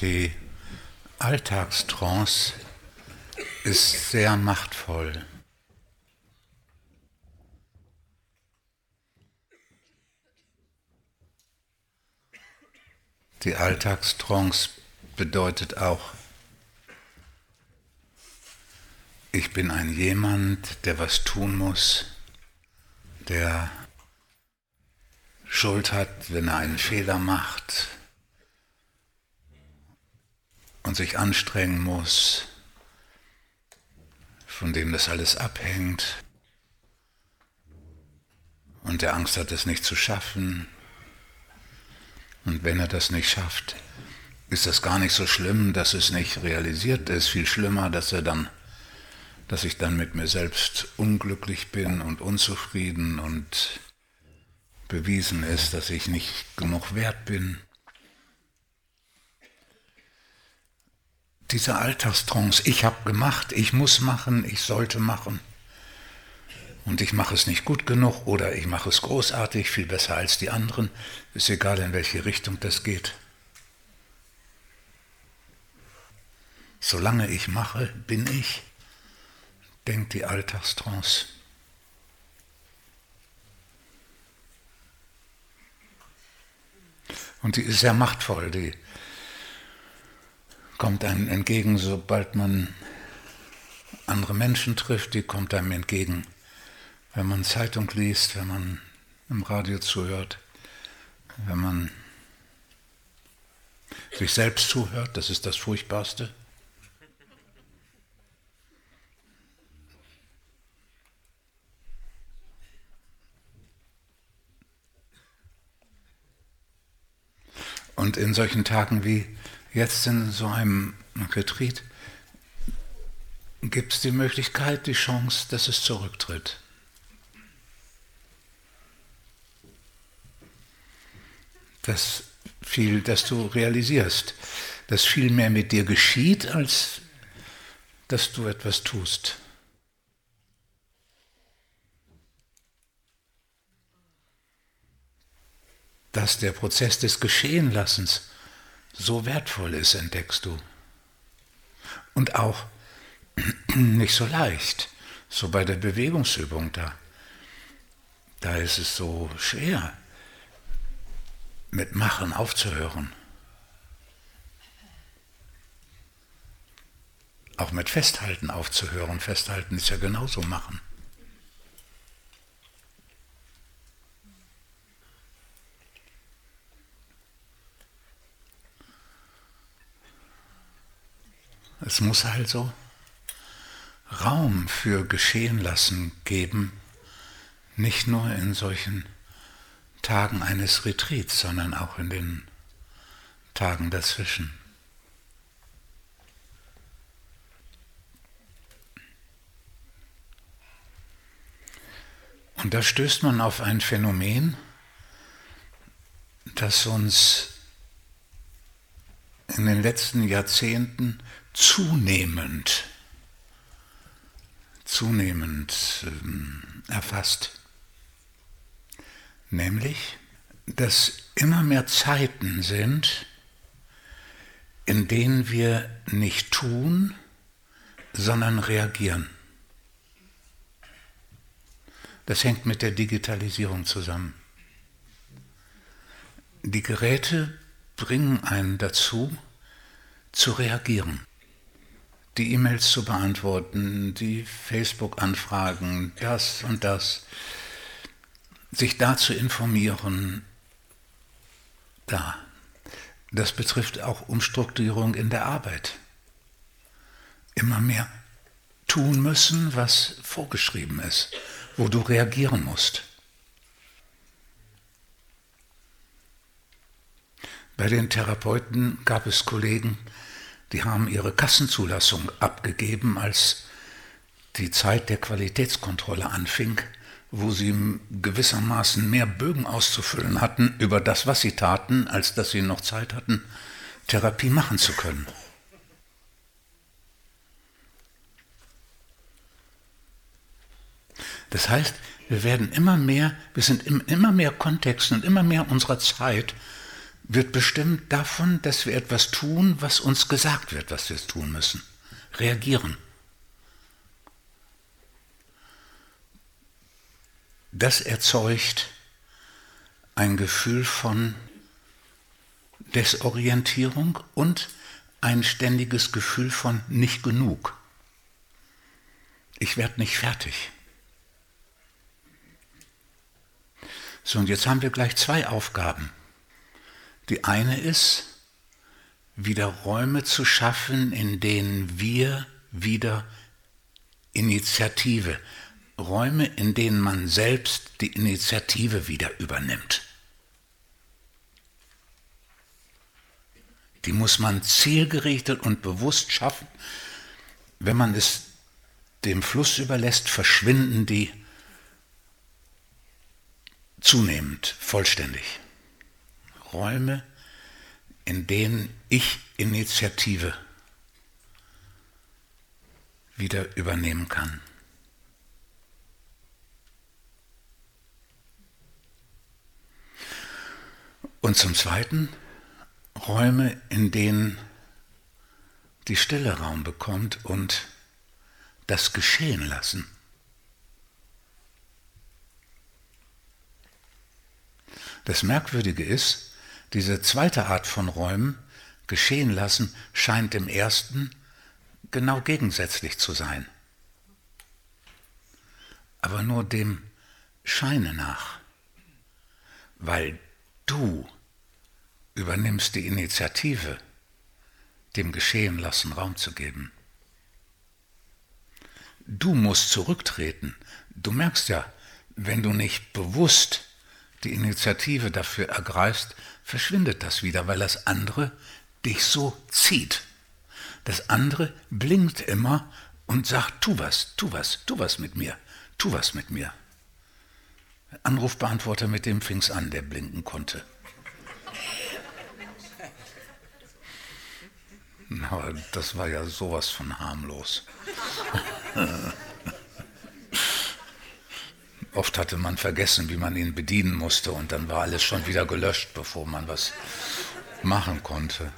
Die Alltagstrance ist sehr machtvoll. Die Alltagstrance bedeutet auch, ich bin ein jemand, der was tun muss, der Schuld hat, wenn er einen Fehler macht und sich anstrengen muss, von dem das alles abhängt und der Angst hat, es nicht zu schaffen. Und wenn er das nicht schafft, ist das gar nicht so schlimm, dass es nicht realisiert ist. Viel schlimmer, dass er dann, dass ich dann mit mir selbst unglücklich bin und unzufrieden und bewiesen ist, dass ich nicht genug wert bin. Diese Alltagstrance, ich habe gemacht, ich muss machen, ich sollte machen. Und ich mache es nicht gut genug oder ich mache es großartig, viel besser als die anderen, ist egal in welche Richtung das geht. Solange ich mache, bin ich, denkt die Alltagstrance. Und die ist sehr machtvoll, die kommt einem entgegen, sobald man andere Menschen trifft, die kommt einem entgegen, wenn man Zeitung liest, wenn man im Radio zuhört, wenn man sich selbst zuhört, das ist das Furchtbarste. Und in solchen Tagen wie jetzt in so einem Retreat gibt es die Möglichkeit, die Chance, dass es zurücktritt. Dass, viel, dass du realisierst, dass viel mehr mit dir geschieht, als dass du etwas tust. dass der Prozess des Geschehenlassens so wertvoll ist, entdeckst du. Und auch nicht so leicht, so bei der Bewegungsübung da. Da ist es so schwer, mit Machen aufzuhören. Auch mit Festhalten aufzuhören. Festhalten ist ja genauso Machen. Es muss also Raum für Geschehen lassen geben, nicht nur in solchen Tagen eines Retreats, sondern auch in den Tagen dazwischen. Und da stößt man auf ein Phänomen, das uns in den letzten Jahrzehnten zunehmend, zunehmend ähm, erfasst. Nämlich, dass immer mehr Zeiten sind, in denen wir nicht tun, sondern reagieren. Das hängt mit der Digitalisierung zusammen. Die Geräte bringen einen dazu, zu reagieren die E-Mails zu beantworten, die Facebook-Anfragen, das und das, sich da zu informieren, da. Das betrifft auch Umstrukturierung in der Arbeit. Immer mehr tun müssen, was vorgeschrieben ist, wo du reagieren musst. Bei den Therapeuten gab es Kollegen, die haben ihre Kassenzulassung abgegeben, als die Zeit der Qualitätskontrolle anfing, wo sie gewissermaßen mehr Bögen auszufüllen hatten über das, was sie taten, als dass sie noch Zeit hatten, Therapie machen zu können. Das heißt, wir werden immer mehr, wir sind in immer mehr Kontexten und immer mehr unserer Zeit wird bestimmt davon, dass wir etwas tun, was uns gesagt wird, was wir tun müssen. Reagieren. Das erzeugt ein Gefühl von Desorientierung und ein ständiges Gefühl von nicht genug. Ich werde nicht fertig. So, und jetzt haben wir gleich zwei Aufgaben. Die eine ist, wieder Räume zu schaffen, in denen wir wieder Initiative, Räume, in denen man selbst die Initiative wieder übernimmt. Die muss man zielgerichtet und bewusst schaffen. Wenn man es dem Fluss überlässt, verschwinden die zunehmend vollständig. Räume, in denen ich Initiative wieder übernehmen kann. Und zum Zweiten Räume, in denen die Stille Raum bekommt und das geschehen lassen. Das Merkwürdige ist, diese zweite Art von Räumen, geschehen lassen, scheint dem ersten genau gegensätzlich zu sein. Aber nur dem Scheine nach, weil du übernimmst die Initiative, dem Geschehen lassen Raum zu geben. Du musst zurücktreten. Du merkst ja, wenn du nicht bewusst die Initiative dafür ergreifst, verschwindet das wieder, weil das andere dich so zieht. Das andere blinkt immer und sagt, tu was, tu was, tu was mit mir, tu was mit mir. Anrufbeantworter, mit dem fing's an, der blinken konnte. Aber das war ja sowas von harmlos. Oft hatte man vergessen, wie man ihn bedienen musste und dann war alles schon wieder gelöscht, bevor man was machen konnte.